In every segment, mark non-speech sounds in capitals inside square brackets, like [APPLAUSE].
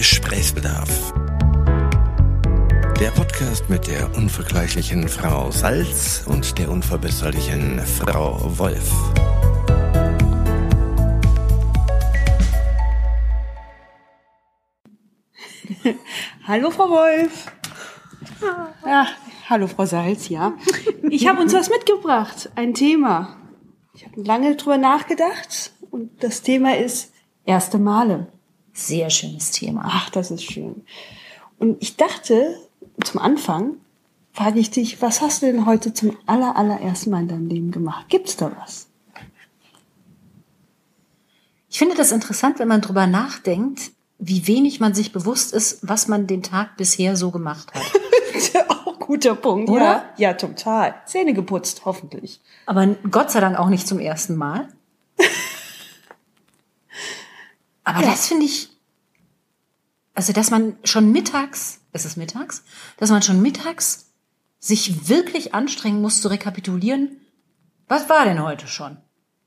Gesprächsbedarf. Der Podcast mit der unvergleichlichen Frau Salz und der unverbesserlichen Frau Wolf. [LAUGHS] Hallo Frau Wolf. Ja, hallo Frau Salz, ja. Ich habe uns was mitgebracht, ein Thema. Ich habe lange drüber nachgedacht und das Thema ist erste Male. Sehr schönes Thema. Ach, das ist schön. Und ich dachte, zum Anfang frage ich dich, was hast du denn heute zum aller, allerersten Mal in deinem Leben gemacht? Gibt's da was? Ich finde das interessant, wenn man drüber nachdenkt, wie wenig man sich bewusst ist, was man den Tag bisher so gemacht hat. [LAUGHS] Auch guter Punkt, Oder? Ja, ja, total. Zähne geputzt, hoffentlich. Aber Gott sei Dank auch nicht zum ersten Mal. Aber das finde ich, also dass man schon mittags, ist es mittags, dass man schon mittags sich wirklich anstrengen muss zu rekapitulieren, was war denn heute schon?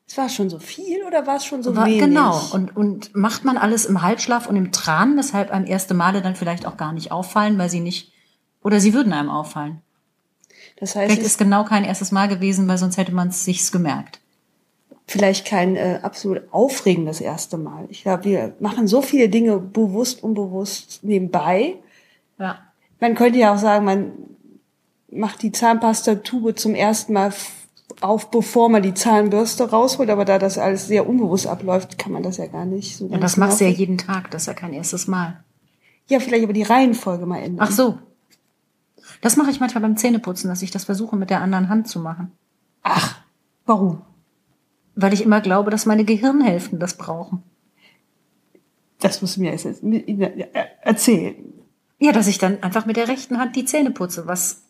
Es war schon so viel oder war es schon so War, wenig? genau. Und, und macht man alles im Halbschlaf und im Tran, weshalb einem erste Male dann vielleicht auch gar nicht auffallen, weil sie nicht, oder sie würden einem auffallen. das heißt, Vielleicht es ist genau kein erstes Mal gewesen, weil sonst hätte man es sich's gemerkt. Vielleicht kein äh, absolut aufregendes erste Mal. Ich glaube, wir machen so viele Dinge bewusst, unbewusst nebenbei. Ja. Man könnte ja auch sagen, man macht die Zahnpastatube zum ersten Mal auf, bevor man die Zahnbürste rausholt. Aber da das alles sehr unbewusst abläuft, kann man das ja gar nicht so Ja, das machst du ja jeden Tag, das ist ja kein erstes Mal. Ja, vielleicht aber die Reihenfolge mal ändern. Ach so. Das mache ich manchmal beim Zähneputzen, dass ich das versuche mit der anderen Hand zu machen. Ach, warum? Weil ich immer glaube, dass meine Gehirnhälften das brauchen. Das musst du mir jetzt äh, erzählen. Ja, dass ich dann einfach mit der rechten Hand die Zähne putze, was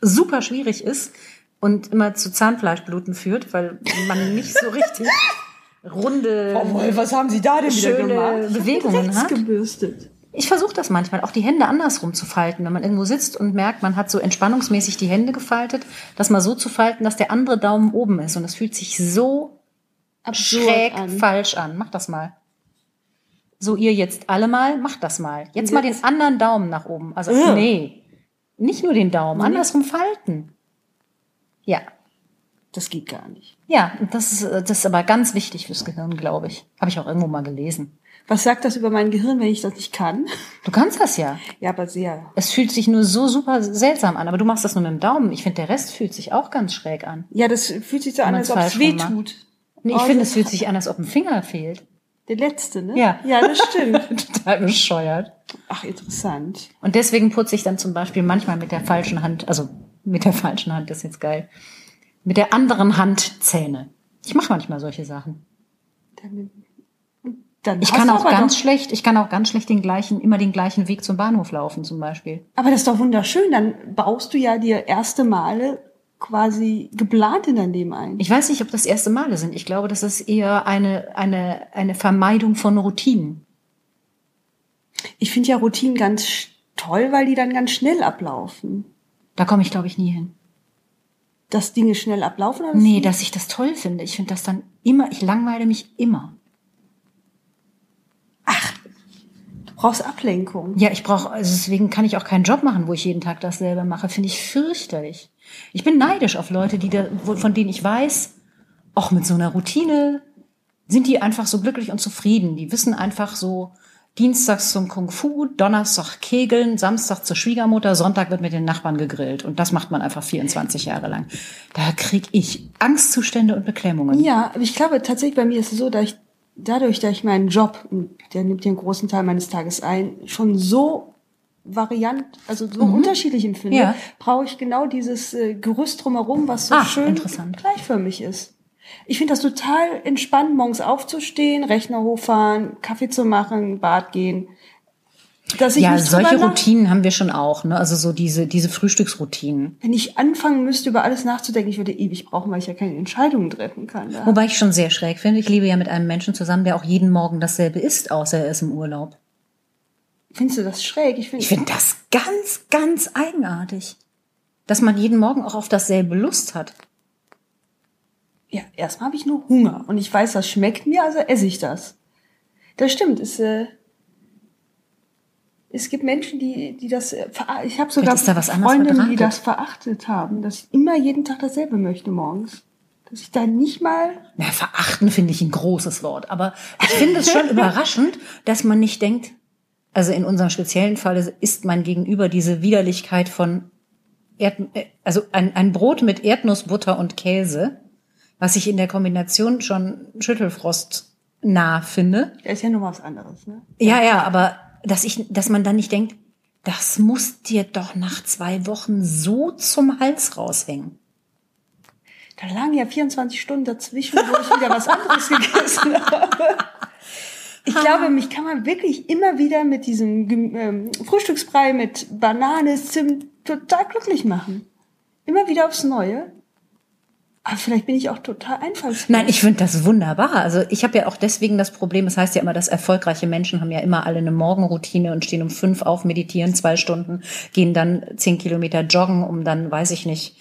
super schwierig ist und immer zu Zahnfleischbluten führt, weil man nicht so richtig [LAUGHS] runde Frau Wolf, was haben Sie da denn wieder schöne gemacht? Bewegungen Rechts hat. gebürstet. Ich versuche das manchmal, auch die Hände andersrum zu falten, wenn man irgendwo sitzt und merkt, man hat so entspannungsmäßig die Hände gefaltet, das mal so zu falten, dass der andere Daumen oben ist. Und es fühlt sich so Absurd schräg an. falsch an. Mach das mal. So ihr jetzt alle mal, macht das mal. Jetzt mal den anderen Daumen nach oben. Also Ugh. nee, nicht nur den Daumen, andersrum falten. Ja, Das geht gar nicht. ja, das ist, das ist aber ganz wichtig fürs Gehirn, glaube ich. Habe ich auch irgendwo mal gelesen. Was sagt das über mein Gehirn, wenn ich das nicht kann? Du kannst das ja. Ja, aber sehr. Es fühlt sich nur so super seltsam an, aber du machst das nur mit dem Daumen. Ich finde, der Rest fühlt sich auch ganz schräg an. Ja, das fühlt sich so an, als ob es weh tut. Nee, ich Oh, finde, es fühlt sich an, als ob ein Finger fehlt. Der letzte, ne? Ja. Ja, das stimmt. [LAUGHS] Total bescheuert. Ach, interessant. Und deswegen putze ich dann zum Beispiel manchmal mit der falschen Hand, also mit der [LAUGHS] falschen Hand, das ist jetzt geil, mit der anderen Hand Zähne. Ich mache manchmal solche Sachen. Dann, dann Ich kann auch ganz schlecht, ich kann auch ganz schlecht den gleichen, immer den gleichen Weg zum Bahnhof laufen zum Beispiel. aber das ist doch wunderschön. Dann baust du ja dir erste Male quasi geplant in dein Leben ein. Ich weiß nicht, ob das erste Male sind. Ich glaube, das ist eher eine, eine, eine Vermeidung von Routinen. Ich finde ja Routinen ganz toll, weil die dann ganz schnell ablaufen. Da komme ich, glaube ich, nie hin. Dass Dinge schnell ablaufen? oder Nee, dass ich das toll finde. Ich finde das dann immer, ich langweile mich immer. Du brauchst Ablenkung. Ja, ich brauche, also deswegen kann ich auch keinen Job machen, wo ich jeden Tag dasselbe mache. Finde ich fürchterlich. Ich bin neidisch auf Leute, die da, von denen ich weiß, auch mit so einer Routine sind die einfach so glücklich und zufrieden. Die wissen einfach so, Dienstags zum Kung Fu, Donnerstag Kegeln, Samstag zur Schwiegermutter, Sonntag wird mit den Nachbarn gegrillt. Und das macht man einfach 24 Jahre lang. Da krieg ich Angstzustände und Beklemmungen. Ja, aber ich glaube tatsächlich bei mir ist es so, dass ich dadurch, dass ich meinen Job, der nimmt einen großen Teil meines Tages ein, schon so variant, also so unterschiedlich empfinde, Ja. brauche ich genau dieses äh, Gerüst drumherum, was so Ah, schön interessant. gleichförmig ist. Ich finde das total entspannt, morgens aufzustehen, Rechner hochfahren, Kaffee zu machen, Bad gehen. Dass ich Ja, solche Routinen haben wir schon auch, ne? Also so diese, diese Frühstücksroutinen. Wenn ich anfangen müsste, über alles nachzudenken, ich würde ewig brauchen, weil ich ja keine Entscheidungen treffen kann. Da. Wobei ich schon sehr schräg finde. Ich lebe ja mit einem Menschen zusammen, der auch jeden Morgen dasselbe isst, außer er ist im Urlaub. Findest du das schräg? Ich finde, Ich finde das ganz, ganz eigenartig. Dass man jeden Morgen auch auf dasselbe Lust hat. Ja, erstmal habe ich nur Hunger und ich weiß, das schmeckt mir, also esse ich das. Das stimmt, ist äh, Es gibt Menschen, die, die das, äh, ich habe sogar da Freundinnen, die das verachtet haben, dass ich immer jeden Tag dasselbe möchte morgens. Dass ich da nicht mal, Na, verachten finde ich ein großes Wort. Aber ich finde es schon [LAUGHS] überraschend, dass man nicht denkt, also in unserem speziellen Fall ist mein Gegenüber diese Widerlichkeit von Erd, äh, also ein, ein Brot mit Erdnussbutter und Käse, was ich in der Kombination schon Schüttelfrost nah finde. ja, ist ja nur was anderes, ne? Ja, ja, aber dass ich, dass man dann nicht denkt, das muss dir doch nach zwei Wochen so zum Hals raushängen. Da lagen ja 24 Stunden dazwischen, wo ich wieder was anderes [LAUGHS] gegessen habe. Ich glaube, mich kann man wirklich immer wieder mit diesem ähm, Frühstücksbrei mit Banane, Zimt total glücklich machen. Immer wieder aufs Neue. Aber vielleicht bin ich auch total einfallslos. Nein, ich finde das wunderbar. Also ich habe ja auch deswegen das Problem, es heißt ja immer, dass erfolgreiche Menschen haben ja immer alle eine Morgenroutine und stehen um fünf auf, meditieren zwei Stunden, gehen dann zehn Kilometer joggen, um dann, weiß ich nicht,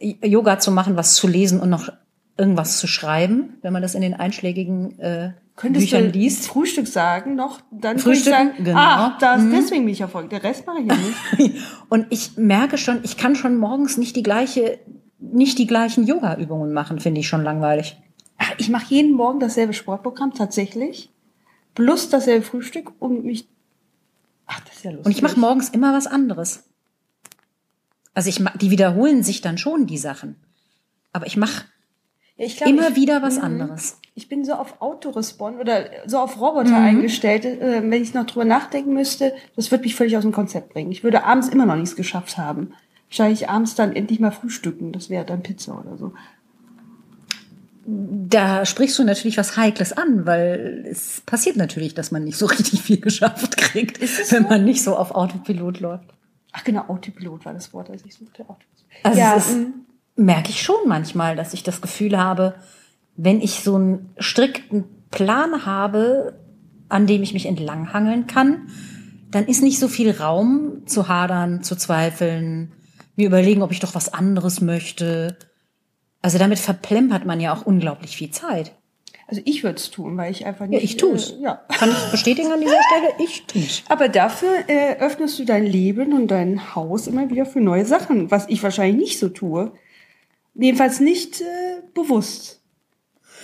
Yoga zu machen, was zu lesen und noch irgendwas zu schreiben, wenn man das in den einschlägigen äh, Könntest Büchern du liest. Frühstück sagen noch, dann Frühstücken, sagen, genau. ah, das, deswegen bin ich erfolgreich. Der Rest mache ich ja nicht. [LAUGHS] Und ich merke schon, ich kann schon morgens nicht die gleiche, nicht die gleichen Yoga-Übungen machen, finde ich schon langweilig. Ach, ich mache jeden Morgen dasselbe Sportprogramm tatsächlich. Plus dasselbe Frühstück und mich. Ach, das ist ja lustig. Und ich mache morgens immer was anderes. Also ich die wiederholen sich dann schon die Sachen. Aber ich mache Ja, immer ich, wieder was Mhm. anderes. Ich bin so auf Autorespond oder so auf Roboter Mhm. eingestellt. Äh, wenn ich noch drüber nachdenken müsste, das würde mich völlig aus dem Konzept bringen. Ich würde abends immer noch nichts geschafft haben. Wahrscheinlich abends dann endlich mal frühstücken. Das wäre dann Pizza oder so. Da sprichst du natürlich was Heikles an, weil es passiert natürlich, dass man nicht so [LAUGHS] richtig viel geschafft kriegt, wenn man nicht so auf Autopilot läuft. Ach genau, Autopilot war das Wort, das ich suchte. Autopilot. Also ja, ist, mm. merke ich schon manchmal, dass ich das Gefühl habe, wenn ich so einen strikten Plan habe, an dem ich mich entlanghangeln kann, dann ist nicht so viel Raum zu hadern, zu zweifeln, mir überlegen, ob ich doch was anderes möchte. Also damit verplempert man ja auch unglaublich viel Zeit. Also ich würde es tun, weil ich einfach Ja, nicht. ich tu's. Äh, ja. Kann ich [LAUGHS] bestätigen an dieser Stelle? Ich tu's. Aber dafür äh, öffnest du dein Leben und dein Haus immer wieder für neue Sachen, was ich wahrscheinlich nicht so tue. Jedenfalls nicht äh, bewusst.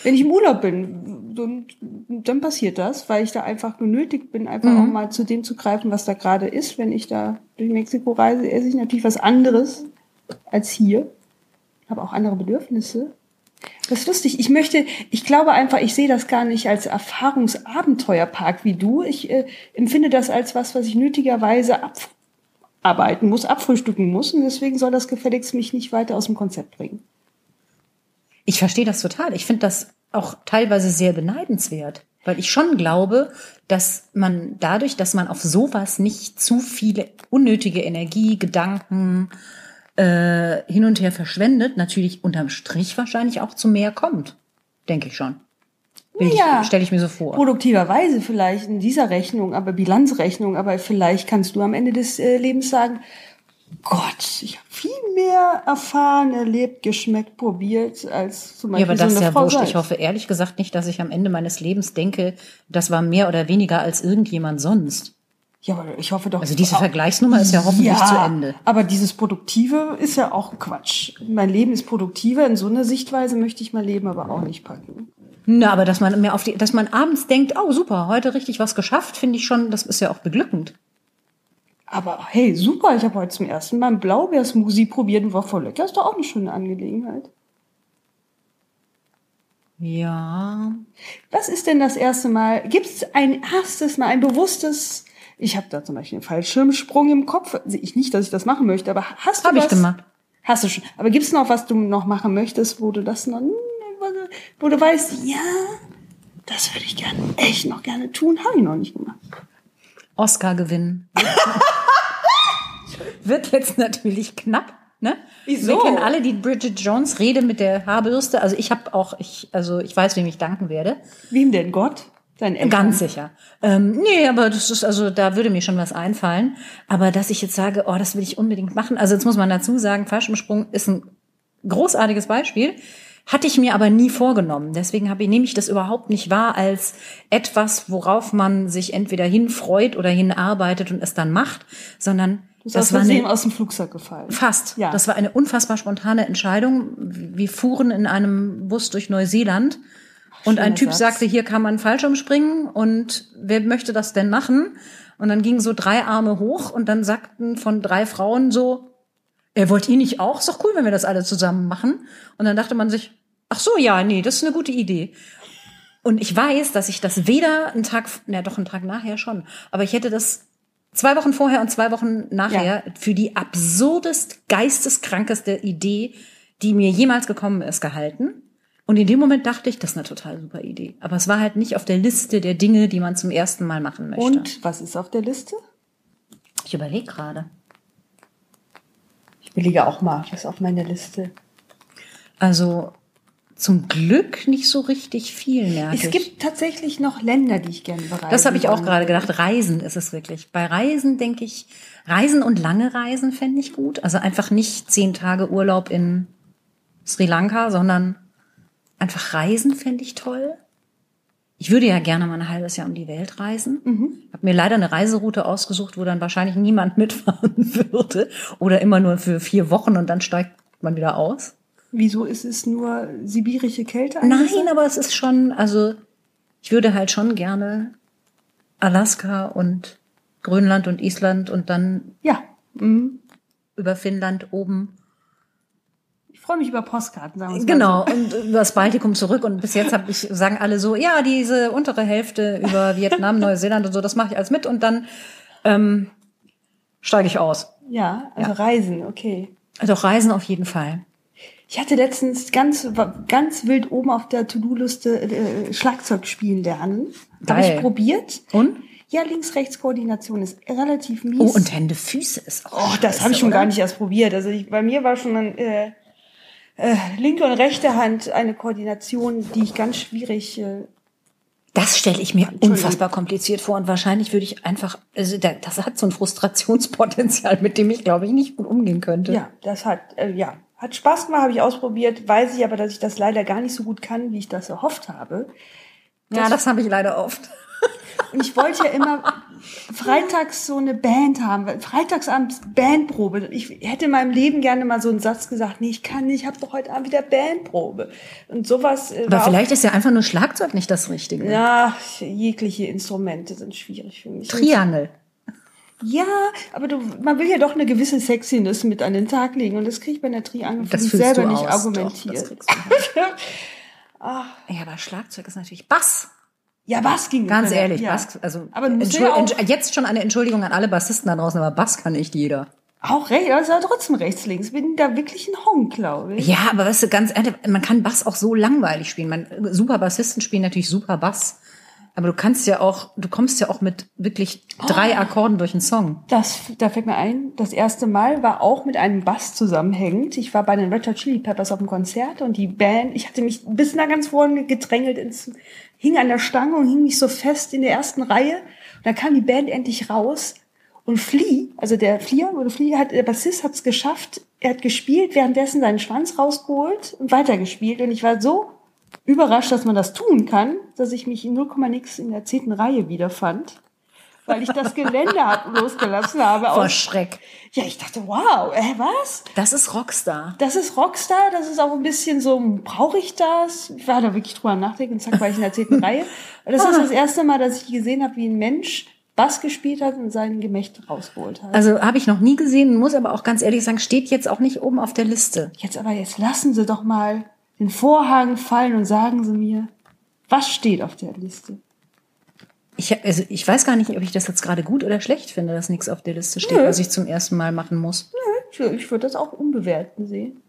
Wenn ich im Urlaub bin, dann, dann passiert das, weil ich da einfach genötigt bin, einfach auch mal zu dem zu greifen, was da gerade ist. Wenn ich da durch Mexiko reise, esse ich natürlich was anderes als hier. Habe auch andere Bedürfnisse. Das ist lustig. Ich möchte, ich glaube einfach, ich sehe das gar nicht als Erfahrungsabenteuerpark wie du. Ich äh, empfinde das als was, was ich nötigerweise abarbeiten muss, abfrühstücken muss. Und deswegen soll das gefälligst mich nicht weiter aus dem Konzept bringen. Ich verstehe das total. Ich finde das auch teilweise sehr beneidenswert, weil ich schon glaube, dass man dadurch, dass man auf sowas nicht zu viele unnötige Energie, Gedanken äh, hin und her verschwendet, natürlich unterm Strich wahrscheinlich auch zu mehr kommt. Denke ich schon. Ja. Stelle ich mir so vor. Produktiverweise vielleicht in dieser Rechnung, aber Bilanzrechnung, aber vielleicht kannst du am Ende des äh, Lebens sagen, Gott, ich habe viel mehr erfahren, erlebt, geschmeckt, probiert, als zum Ja, Beispiel aber das so ist ja Frau wurscht. Salz. Ich hoffe ehrlich gesagt nicht, dass ich am Ende meines Lebens denke, das war mehr oder weniger als irgendjemand sonst. Ja, aber ich hoffe doch. Also diese Vergleichsnummer ist ja hoffentlich zu Ende. Aber dieses Produktive ist ja auch Quatsch. Mein Leben ist produktiver. In so einer Sichtweise möchte ich mein Leben aber auch nicht packen. Na, aber dass man mir auf die, dass man abends denkt, oh super, heute richtig was geschafft, finde ich schon, das ist ja auch beglückend. Aber hey, super, ich habe heute zum ersten Mal einen Blaubeersmoothie probiert und war voll lecker. Ist doch auch eine schöne Angelegenheit. Ja. Was ist denn das erste Mal? Gibt es ein erstes Mal, ein bewusstes, ich habe da zum Beispiel einen Fallschirmsprung im Kopf. Also ich nicht, dass ich das machen möchte, aber hast du Habe ich was? gemacht. Hast du schon. Aber gibt es noch was du noch machen möchtest, wo du das noch, wo du weißt, ja, das würde ich gerne, echt noch gerne tun, habe ich noch nicht gemacht. Oscar gewinnen. [LAUGHS] Wird jetzt natürlich knapp, ne? Wieso? Wir kennen alle die Bridget Jones Rede mit der Haarbürste. Also ich habe auch, ich, also ich weiß, wem ich danken werde. Wem denn Gott? Dein Eltern? Ganz sicher. Ähm, nee, aber das ist, also da würde mir schon was einfallen. Aber dass ich jetzt sage, oh, das will ich unbedingt machen. Also jetzt muss man dazu sagen, Fallschirmsprung ist ein großartiges Beispiel, Hatte ich mir aber nie vorgenommen. Deswegen habe ich, nehme ich das überhaupt nicht wahr als etwas, worauf man sich entweder hinfreut oder hinarbeitet und es dann macht, sondern das war eine, aus dem Flugzeug gefallen. fast. Ja. Das war eine unfassbar spontane Entscheidung. Wir fuhren in einem Bus durch Neuseeland und ein Typ Satz. sagte, hier kann man Fallschirm springen und wer möchte das denn machen? Und dann gingen so drei Arme hoch und dann sagten von drei Frauen so, äh, wollt ihr nicht auch? Ist doch cool, wenn wir das alle zusammen machen. Und dann dachte man sich, ach so, ja, nee, das ist eine gute Idee. Und ich weiß, dass ich das weder einen Tag, na doch einen Tag nachher schon, aber ich hätte das zwei Wochen vorher und zwei Wochen nachher für die absurdest, geisteskrankeste Idee, die mir jemals gekommen ist, gehalten. Und in dem Moment dachte ich, das ist eine total super Idee. Aber es war halt nicht auf der Liste der Dinge, die man zum ersten Mal machen möchte. Und was ist auf der Liste? ich überlege gerade. Ich überlege auch mal, was ist auf meiner Liste. Also zum Glück nicht so richtig viel mehr. Es gibt tatsächlich noch Länder, die ich gerne bereise. Das habe ich auch gerade gedacht. Reisen ist es wirklich. Bei Reisen denke ich, Reisen und lange Reisen fände ich gut. Also einfach nicht zehn Tage Urlaub in Sri Lanka, sondern einfach Reisen fände ich toll. Ich würde ja gerne mal ein halbes Jahr um die Welt reisen. Ich habe mir leider eine Reiseroute ausgesucht, wo dann wahrscheinlich niemand [LAUGHS] mitfahren würde. Oder immer nur für vier Wochen und dann steigt man wieder aus. Wieso ist es nur sibirische Kälte? Nein, angesagt? aber es ist schon, also ich würde halt schon gerne Alaska und Grönland und Island und dann Ja. Mhm. über Finnland oben. Ich freue mich über Postkarten, sagen wir es Genau, Mal und über das Baltikum zurück. Und bis jetzt hab ich, sagen alle so, ja, diese untere Hälfte über Vietnam, Neuseeland und so, das mache ich alles mit und dann ähm, steige ich aus. so. Ja, also Reisen, okay. Doch Reisen auf jeden Fall. Ich hatte letztens ganz, ganz wild oben auf der To-Do-Liste äh, Schlagzeug spielen lernen. Habe ich probiert. Und? Ja, Links-Rechts-Koordination ist relativ mies. Oh, und Hände, Füße ist auch. Oh, das habe ich schon gar nicht erst probiert. Also ich, bei mir war schon ein, äh, äh, linke und rechte Hand eine Koordination, die ich ganz schwierig. Äh, Das stelle ich mir unfassbar kompliziert vor und wahrscheinlich würde ich einfach, also da- das hat so ein Frustrationspotenzial, mit dem ich glaube ich nicht gut umgehen könnte. ja, das hat äh, ja hat Spaß gemacht, habe ich ausprobiert. Weiß ich aber, dass ich das leider gar nicht so gut kann, wie ich das erhofft habe. ja das habe ich leider oft. Und ich wollte ja immer freitags so eine Band haben, freitagsabends Bandprobe. Ich hätte in meinem Leben gerne mal so einen Satz gesagt, nee, ich kann nicht, ich habe doch heute Abend wieder Bandprobe. Und sowas äh, Aber vielleicht ist ja einfach nur Schlagzeug nicht das Richtige. ja, jegliche Instrumente sind schwierig für mich. Triangel. Ja, aber du, man will ja doch eine gewisse Sexiness mit an den Tag legen und das kriege ich bei einer Triangel für Das selber nicht aus. Doch, argumentiert. das kriegst du hin. [LAUGHS] Ja, aber Schlagzeug ist natürlich Bass. Ja, was ging Ganz ja. ehrlich, ja. Bass, also aber ja jetzt schon eine Entschuldigung an alle Bassisten da draußen, aber Bass kann nicht jeder. auch recht, aber es war trotzdem rechts, links. Bin da wirklich ein Honk, glaube ich. Ja, aber weißt du, ganz ehrlich, man kann Bass auch so langweilig spielen. Man, super Bassisten spielen natürlich super Bass. Aber du kannst ja auch, du kommst ja auch mit wirklich drei Oh. Akkorden durch einen Song. Das, da fällt mir ein, das erste Mal war auch mit einem Bass zusammenhängend. Ich war bei den Red Hot Chili Peppers auf dem Konzert und die Band, ich hatte mich bis nach ganz vorne gedrängelt ins, hing an der Stange und hing mich so fest in der ersten Reihe. Und dann kam die Band endlich raus und Flea, also der Flieger oder Flea hat, der Bassist hat es geschafft. Er hat gespielt, währenddessen seinen Schwanz rausgeholt und weitergespielt. Und ich war so überrascht, dass man das tun kann, dass ich mich in 0, nix in der zehnten Reihe wiederfand. Weil ich das Gelände hab [LAUGHS] losgelassen habe. Vor Schreck. ja, ich dachte, wow, äh, was? Das ist Rockstar. Das ist Rockstar, das ist auch ein bisschen so, brauche ich das? Ich war da wirklich drüber nachdenken und zack, war ich in der zehnten [LAUGHS] Reihe. Das ist das erste Mal, dass ich gesehen habe, wie ein Mensch Bass gespielt hat und sein Gemächt rausgeholt hat. Also habe ich noch nie gesehen, muss aber auch ganz ehrlich sagen, steht jetzt auch nicht oben auf der Liste. Jetzt aber, jetzt lassen Sie doch mal den Vorhang fallen und sagen Sie mir, was steht auf der Liste? Ich, also ich weiß gar nicht, ob ich das jetzt gerade gut oder schlecht finde, dass nichts auf der Liste steht, was ich zum ersten Mal machen muss. Ich, ich würde das auch unbewerten sehen.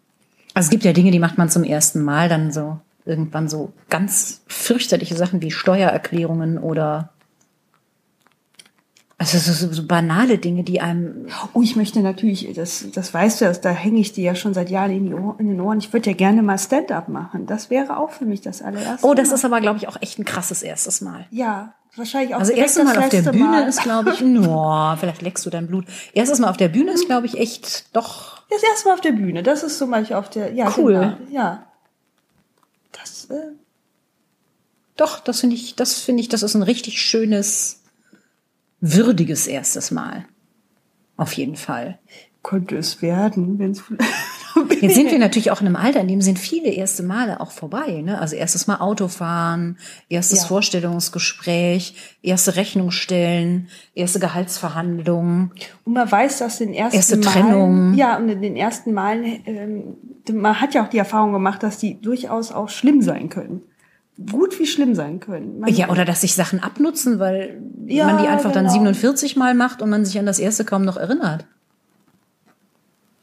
Also es gibt ja Dinge, die macht man zum ersten Mal, dann so irgendwann so ganz fürchterliche Sachen wie Steuererklärungen oder also so, so, banale Dinge, die einem Oh, ich möchte natürlich, das, das weißt du, das, da hänge ich dir ja schon seit Jahren in, die Ohr, in den Ohren. Ich würde ja gerne mal Stand-up machen. Das wäre auch für mich das allererste. Oh, das Mal. ist aber glaube ich auch echt ein krasses erstes Mal. ja wahrscheinlich auch Also erstes Mal das auf der Bühne Mal. ist glaube ich, [LAUGHS] no, vielleicht leckst du dein Blut. Erstes Mal auf der Bühne ist glaube ich echt doch das erste Mal auf der Bühne. Das ist zum Beispiel auf der, ja, Cool. Genau, ja. Äh, Doch, das finde ich, das finde ich, das ist ein richtig schönes, würdiges erstes Mal. Auf jeden Fall. könnte es werden, wenn es [LAUGHS] Jetzt sind wir natürlich auch in einem Alter, in dem sind viele erste Male auch vorbei. Ne? Also erstes Mal Autofahren, erstes Ja. Vorstellungsgespräch, erste Rechnung stellen, erste Gehaltsverhandlungen. Und man weiß, dass den ersten Erste Malen, Trennung. Ja, und in den ersten Malen, ähm, man hat ja auch die Erfahrung gemacht, dass die durchaus auch schlimm sein können. Gut wie schlimm sein können. Man, Ja, oder dass sich Sachen abnutzen, weil Ja, man die einfach dann genau. 47 Mal macht und man sich an das erste kaum noch erinnert.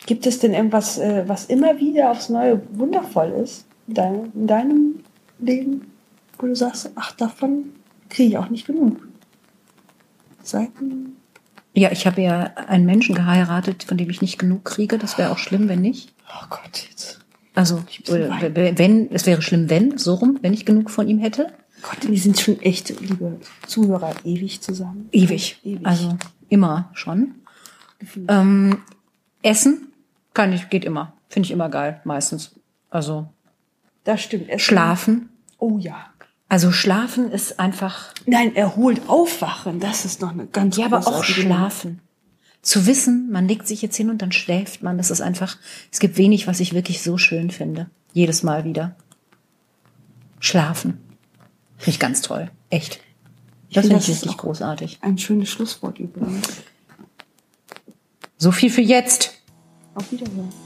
Gibt es denn irgendwas, äh, was immer wieder aufs Neue wundervoll ist in deinem, in deinem Leben, wo du sagst, ach, davon kriege ich auch nicht genug? Seiten. Ja, ich habe ja einen Menschen geheiratet, von dem ich nicht genug kriege. Das wäre auch schlimm, wenn nicht. Oh Gott. Also, oder wenn, es wäre schlimm, wenn, so rum, wenn ich genug von ihm hätte. Gott, wir sind schon echt, liebe Zuhörer, ewig zusammen. Ewig. Ewig. Also, immer schon. Ähm, Essen kann ich, geht immer. Finde ich immer geil, meistens. Also, das stimmt. Es- schlafen. Oh ja. Also, schlafen ist einfach, Nein, erholt aufwachen, das ist noch eine ganz ja, aber auch schlafen. Zu wissen, man legt sich jetzt hin und dann schläft man. Das ist einfach, es gibt wenig, was ich wirklich so schön finde. Jedes Mal wieder. Schlafen. Finde ich ganz toll. Echt. Ich Das finde, finde ich richtig großartig. Ein schönes Schlusswort übrigens. So viel für jetzt. Auf Wiederhören.